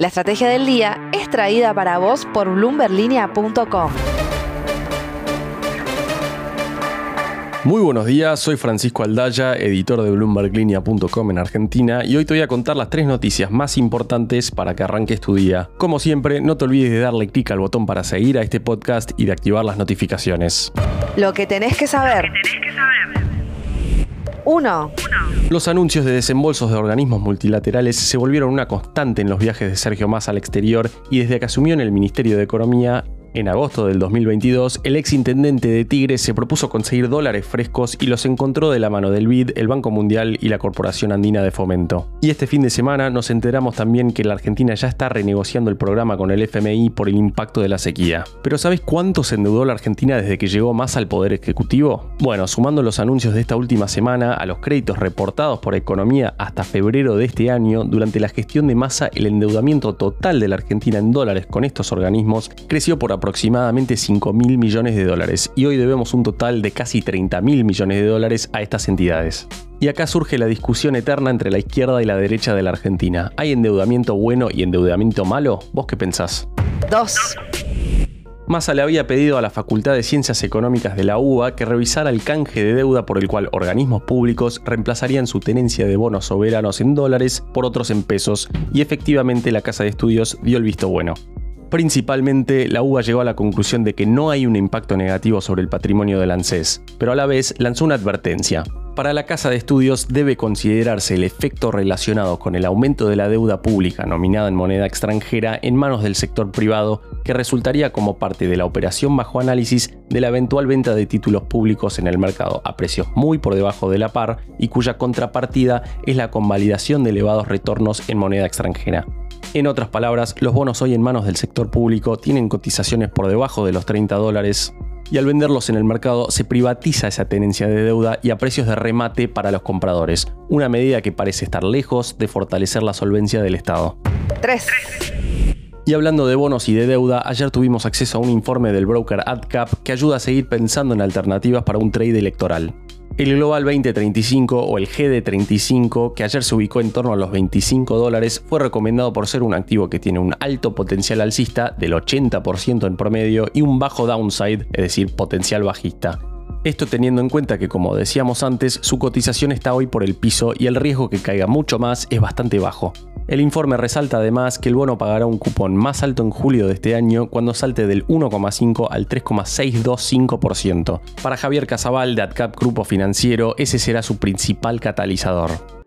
La estrategia del día es traída para vos por bloomberlinia.com. Muy buenos días, soy Francisco Aldaya, editor de bloomberglinea.com en Argentina y hoy te voy a contar las tres noticias más importantes para que arranques tu día. Como siempre, no te olvides de darle clic al botón para seguir a este podcast y de activar las notificaciones. Lo que tenés que saber. 1. Los anuncios de desembolsos de organismos multilaterales se volvieron una constante en los viajes de Sergio Massa al exterior y desde que asumió en el Ministerio de Economía en agosto del 2022, el ex intendente de Tigre se propuso conseguir dólares frescos y los encontró de la mano del BID, el Banco Mundial y la Corporación Andina de Fomento. Y este fin de semana nos enteramos también que la Argentina ya está renegociando el programa con el FMI por el impacto de la sequía. Pero ¿sabes cuánto se endeudó la Argentina desde que llegó más al Poder Ejecutivo? Bueno, sumando los anuncios de esta última semana a los créditos reportados por Economía hasta febrero de este año, durante la gestión de masa el endeudamiento total de la Argentina en dólares con estos organismos creció por aproximadamente 5 mil millones de dólares y hoy debemos un total de casi 30 mil millones de dólares a estas entidades. Y acá surge la discusión eterna entre la izquierda y la derecha de la Argentina. ¿Hay endeudamiento bueno y endeudamiento malo? ¿Vos qué pensás? 2. Massa le había pedido a la Facultad de Ciencias Económicas de la UBA que revisara el canje de deuda por el cual organismos públicos reemplazarían su tenencia de bonos soberanos en dólares por otros en pesos, y efectivamente la Casa de Estudios dio el visto bueno. Principalmente, la UBA llegó a la conclusión de que no hay un impacto negativo sobre el patrimonio del ANSES, pero a la vez lanzó una advertencia. Para la Casa de Estudios debe considerarse el efecto relacionado con el aumento de la deuda pública nominada en moneda extranjera en manos del sector privado que resultaría como parte de la operación bajo análisis de la eventual venta de títulos públicos en el mercado a precios muy por debajo de la par y cuya contrapartida es la convalidación de elevados retornos en moneda extranjera. En otras palabras, los bonos hoy en manos del sector público tienen cotizaciones por debajo de los 30 dólares y al venderlos en el mercado se privatiza esa tenencia de deuda y a precios de remate para los compradores, una medida que parece estar lejos de fortalecer la solvencia del Estado. 3. Y hablando de bonos y de deuda, ayer tuvimos acceso a un informe del broker AdCap que ayuda a seguir pensando en alternativas para un trade electoral. El Global 2035 o el GD35, que ayer se ubicó en torno a los 25 dólares, fue recomendado por ser un activo que tiene un alto potencial alcista del 80% en promedio y un bajo downside, es decir, potencial bajista. Esto teniendo en cuenta que, como decíamos antes, su cotización está hoy por el piso y el riesgo que caiga mucho más es bastante bajo. El informe resalta además que el bono pagará un cupón más alto en julio de este año cuando salte del 1,5 al 3,625%. Para Javier Casabal de AdCap Grupo Financiero, ese será su principal catalizador.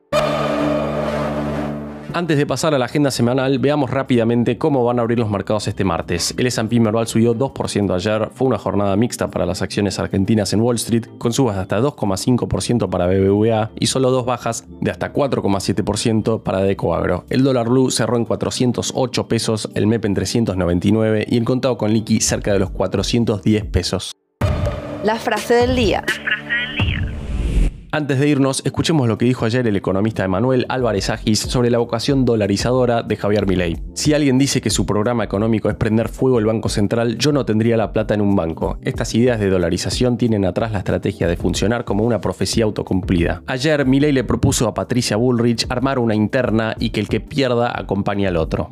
Antes de pasar a la agenda semanal, veamos rápidamente cómo van a abrir los mercados este martes. El S&P Merval subió 2% ayer, fue una jornada mixta para las acciones argentinas en Wall Street, con subas de hasta 2,5% para BBVA y solo dos bajas de hasta 4,7% para Decoagro. El dólar blue cerró en 408 pesos, el MEP en 399 y el contado con liqui cerca de los 410 pesos. La frase del día. Antes de irnos, escuchemos lo que dijo ayer el economista Emanuel Álvarez Agis sobre la vocación dolarizadora de Javier Milei. Si alguien dice que su programa económico es prender fuego el Banco Central, yo no tendría la plata en un banco. Estas ideas de dolarización tienen atrás la estrategia de funcionar como una profecía autocumplida. Ayer Milei le propuso a Patricia Bullrich armar una interna y que el que pierda acompañe al otro.